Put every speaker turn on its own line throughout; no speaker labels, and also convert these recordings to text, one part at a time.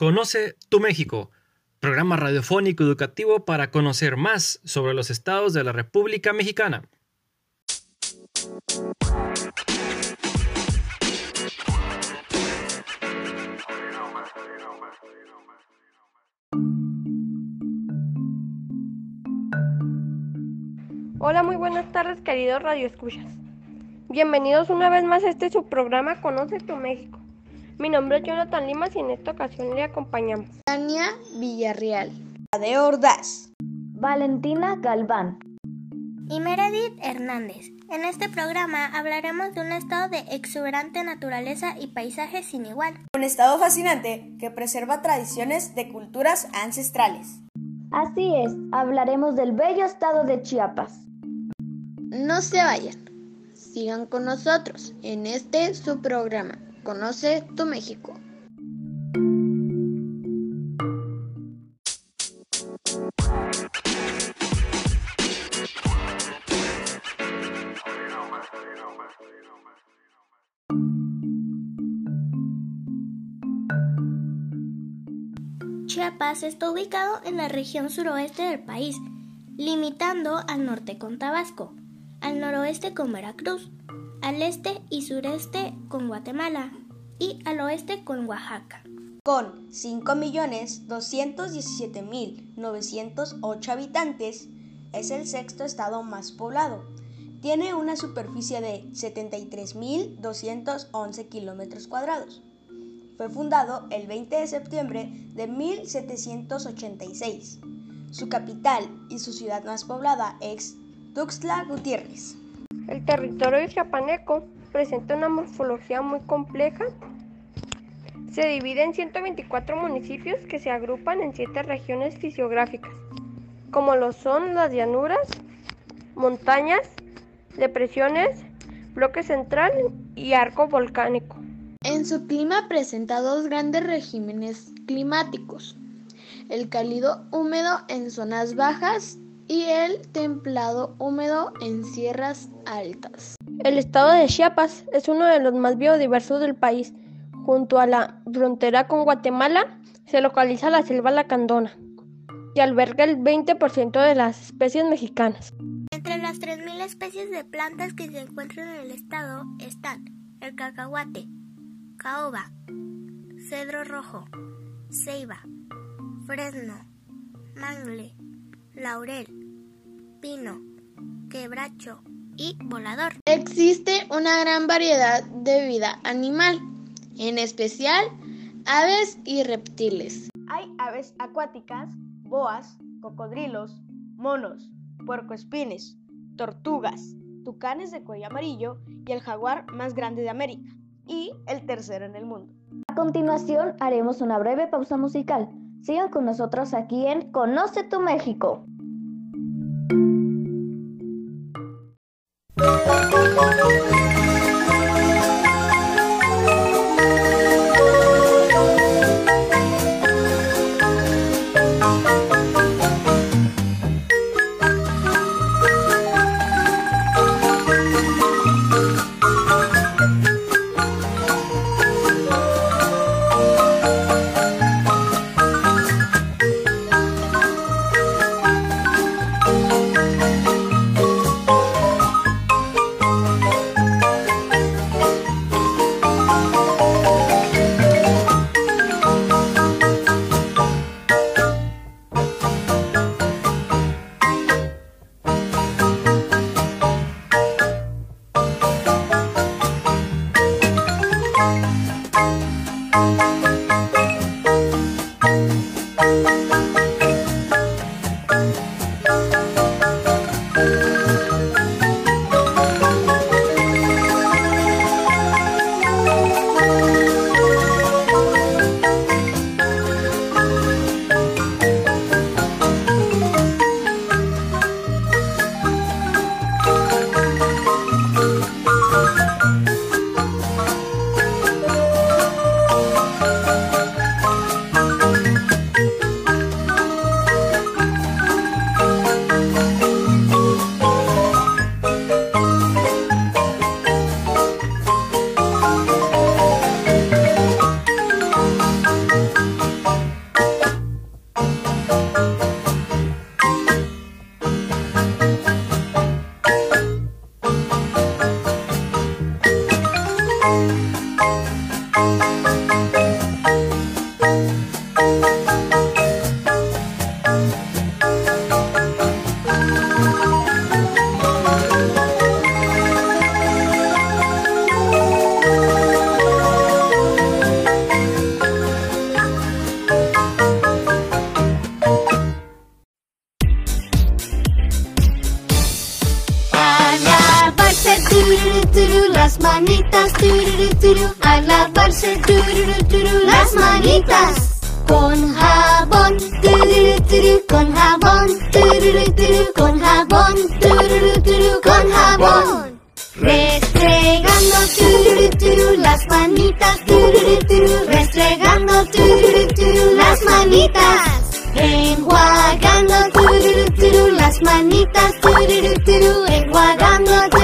Conoce tu México, programa radiofónico educativo para conocer más sobre los estados de la República Mexicana.
Hola, muy buenas tardes, queridos radioescuchas. Bienvenidos una vez más a este su programa Conoce tu México. Mi nombre es Jonathan Limas y en esta ocasión le acompañamos.
Tania Villarreal.
De Ordaz.
Valentina Galván.
Y Meredith Hernández. En este programa hablaremos de un estado de exuberante naturaleza y paisaje sin igual.
Un estado fascinante que preserva tradiciones de culturas ancestrales.
Así es, hablaremos del bello estado de Chiapas.
No se vayan, sigan con nosotros en este su programa. Conoce tu México.
Chiapas está ubicado en la región suroeste del país, limitando al norte con Tabasco, al noroeste con Veracruz, al este y sureste con Guatemala y al oeste con Oaxaca.
Con 5.217.908 habitantes, es el sexto estado más poblado. Tiene una superficie de 73.211 kilómetros cuadrados. Fue fundado el 20 de septiembre de 1786. Su capital y su ciudad más poblada es Tuxtla Gutiérrez.
El territorio chiapaneco presenta una morfología muy compleja. Se divide en 124 municipios que se agrupan en siete regiones fisiográficas, como lo son las llanuras, montañas, depresiones, bloque central y arco volcánico.
En su clima presenta dos grandes regímenes climáticos, el cálido húmedo en zonas bajas y el templado húmedo en sierras altas.
El estado de Chiapas es uno de los más biodiversos del país. Junto a la frontera con Guatemala se localiza la selva lacandona, que alberga el 20% de las especies mexicanas.
Entre las 3.000 especies de plantas que se encuentran en el estado están el cacahuate, caoba, cedro rojo, ceiba, fresno, mangle, laurel, pino, quebracho y volador.
Existe una gran variedad de vida animal, en especial aves y reptiles.
Hay aves acuáticas, boas, cocodrilos, monos, puercoespines, tortugas, tucanes de cuello amarillo y el jaguar más grande de América y el tercero en el mundo.
A continuación haremos una breve pausa musical. Sigan con nosotros aquí en Conoce tu México.
Manitas, a lavarse las manitas. Con jabón, con jabón, con jabón, con jabón. Restregando las manitas, restregando las manitas. Enjuagando las manitas, enjuagando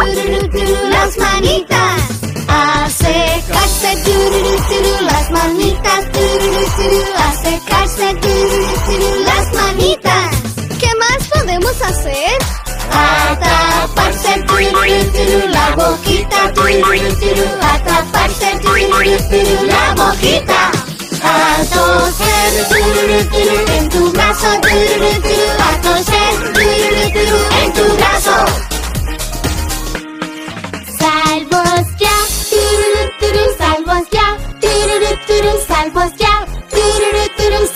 las manitas. A secarse las manitas, a secarse las manitas.
¿Qué más podemos hacer?
A taparse la boquita, a taparse la boquita. A toser en tu brazo, a toser en tu brazo. Salvos ya,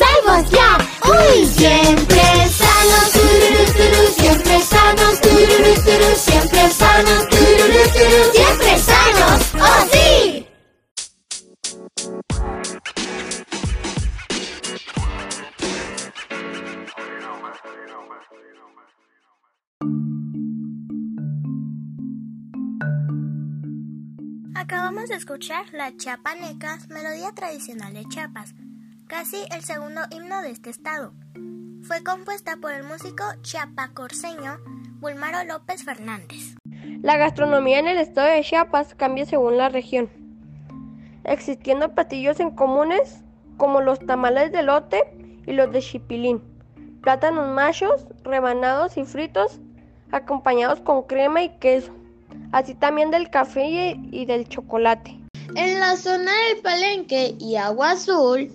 salvos ya. Uy, siempre sanos, siempre sanos, siempre sanos, siempre sanos. ¡Oh, sí!
Acabamos de escuchar la Chiapanecas, melodía tradicional de Chiapas, casi el segundo himno de este estado. Fue compuesta por el músico chiapacorseño Bulmaro López Fernández.
La gastronomía en el estado de Chiapas cambia según la región, existiendo platillos en comunes como los tamales de lote y los de chipilín, plátanos machos, rebanados y fritos, acompañados con crema y queso, así también del café y del chocolate.
En la zona del Palenque y Agua Azul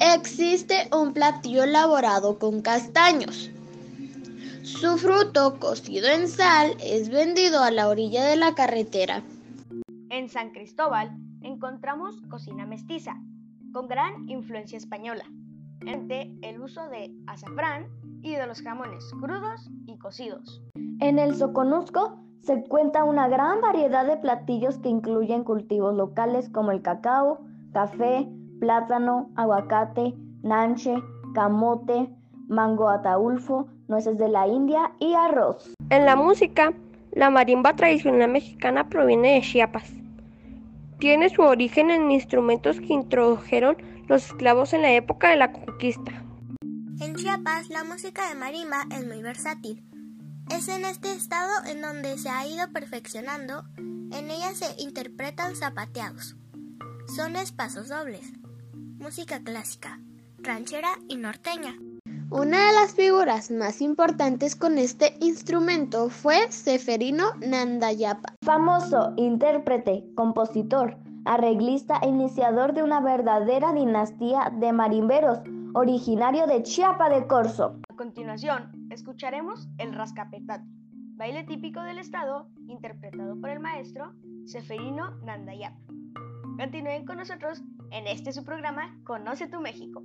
existe un platillo elaborado con castaños. Su fruto, cocido en sal, es vendido a la orilla de la carretera.
En San Cristóbal encontramos cocina mestiza, con gran influencia española, entre el uso de azafrán y de los jamones crudos y cocidos.
En el Soconusco se cuenta una gran variedad de platillos que incluyen cultivos locales como el cacao, café, plátano, aguacate, nanche, camote, mango ataulfo, nueces de la India y arroz.
En la música, la marimba tradicional mexicana proviene de Chiapas. Tiene su origen en instrumentos que introdujeron los esclavos en la época de la conquista.
En Chiapas, la música de marimba es muy versátil. Es en este estado en donde se ha ido perfeccionando. En ella se interpretan zapateados, son pasos dobles, música clásica, ranchera y norteña.
Una de las figuras más importantes con este instrumento fue Seferino Nandayapa.
Famoso intérprete, compositor, arreglista e iniciador de una verdadera dinastía de marimberos, originario de Chiapa de Corzo.
A continuación, escucharemos el rascapetate, baile típico del estado interpretado por el maestro Seferino Nandayapa. Continúen con nosotros en este su programa Conoce tu México.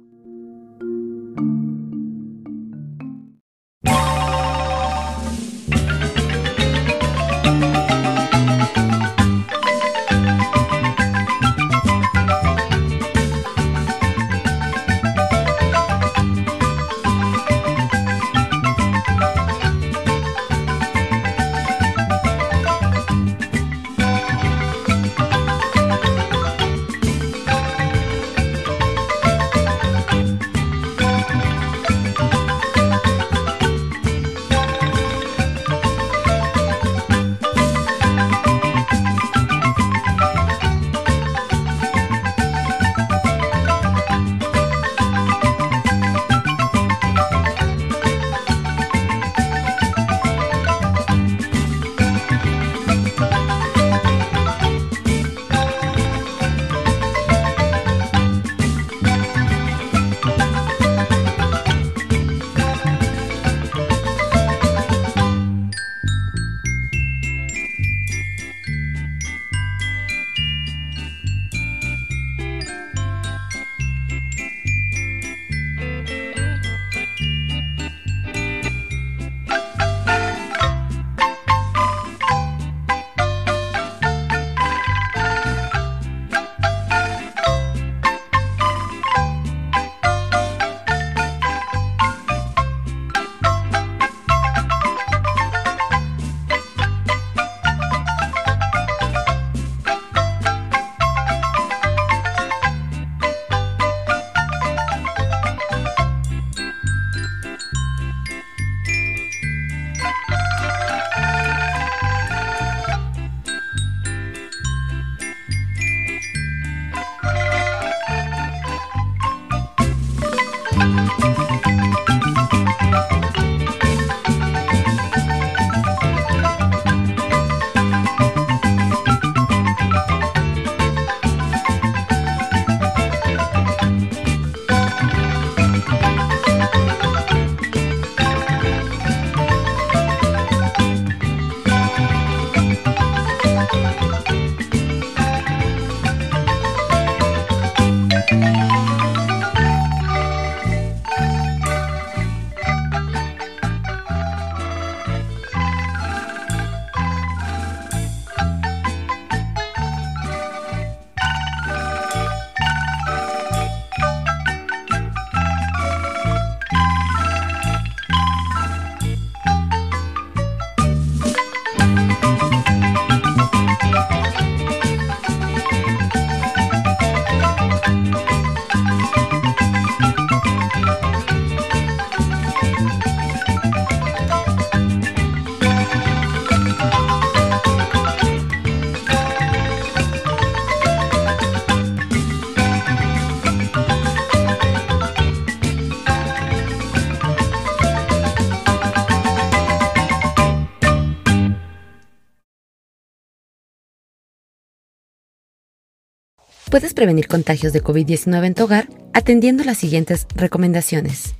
Puedes prevenir contagios de COVID-19 en tu hogar atendiendo las siguientes recomendaciones.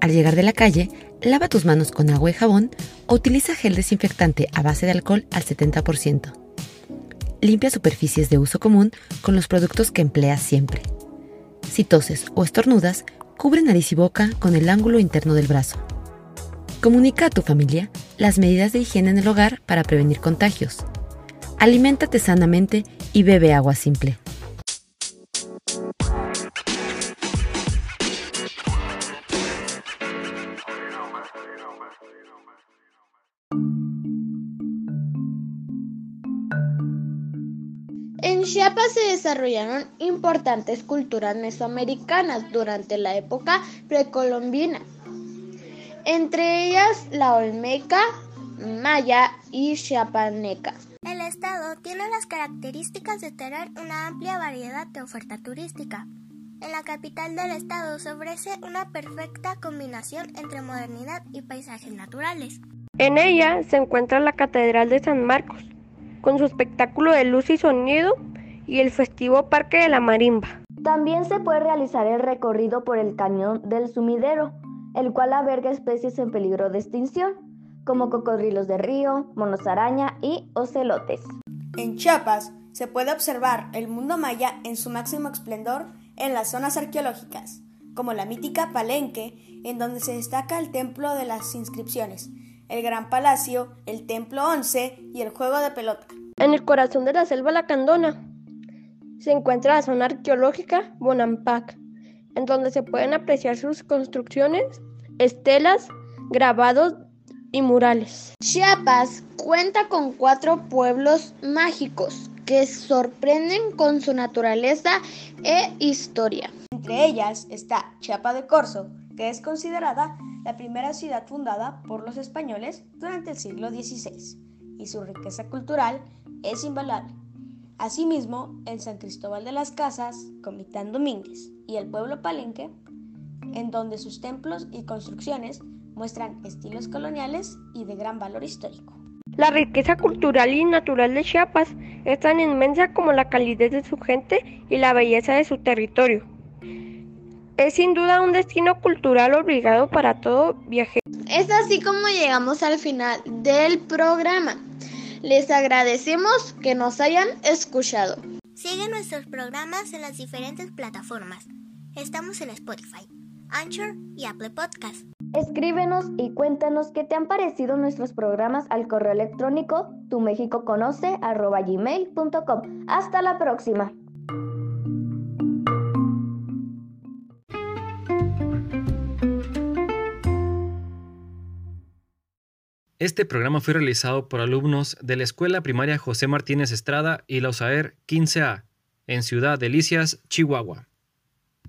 Al llegar de la calle, lava tus manos con agua y jabón o utiliza gel desinfectante a base de alcohol al 70%. Limpia superficies de uso común con los productos que empleas siempre. Si toses o estornudas, cubre nariz y boca con el ángulo interno del brazo. Comunica a tu familia las medidas de higiene en el hogar para prevenir contagios. Aliméntate sanamente y bebe agua simple.
Chiapas se desarrollaron importantes culturas mesoamericanas durante la época precolombina, entre ellas la olmeca, maya y chiapaneca.
El estado tiene las características de tener una amplia variedad de oferta turística. En la capital del estado se ofrece una perfecta combinación entre modernidad y paisajes naturales.
En ella se encuentra la Catedral de San Marcos, con su espectáculo de luz y sonido y el festivo Parque de la Marimba.
También se puede realizar el recorrido por el cañón del sumidero, el cual alberga especies en peligro de extinción, como cocodrilos de río, monos araña y ocelotes.
En Chiapas se puede observar el mundo maya en su máximo esplendor en las zonas arqueológicas, como la mítica Palenque, en donde se destaca el templo de las inscripciones, el Gran Palacio, el Templo 11 y el juego de pelota.
En el corazón de la selva lacandona se encuentra la zona arqueológica Bonampak, en donde se pueden apreciar sus construcciones, estelas, grabados y murales.
Chiapas cuenta con cuatro pueblos mágicos que sorprenden con su naturaleza e historia.
Entre ellas está Chiapa de Corzo, que es considerada la primera ciudad fundada por los españoles durante el siglo XVI, y su riqueza cultural es invaluable. Asimismo, en San Cristóbal de las Casas, Comitán Domínguez y el pueblo Palenque, en donde sus templos y construcciones muestran estilos coloniales y de gran valor histórico.
La riqueza cultural y natural de Chiapas es tan inmensa como la calidez de su gente y la belleza de su territorio. Es sin duda un destino cultural obligado para todo viajero.
Es así como llegamos al final del programa. Les agradecemos que nos hayan escuchado.
Sigue nuestros programas en las diferentes plataformas. Estamos en Spotify, Anchor y Apple Podcast.
Escríbenos y cuéntanos qué te han parecido nuestros programas al correo electrónico tumexicoconoce.gmail.com. Hasta la próxima.
Este programa fue realizado por alumnos de la Escuela Primaria José Martínez Estrada y la USAER 15A, en Ciudad Delicias, Chihuahua.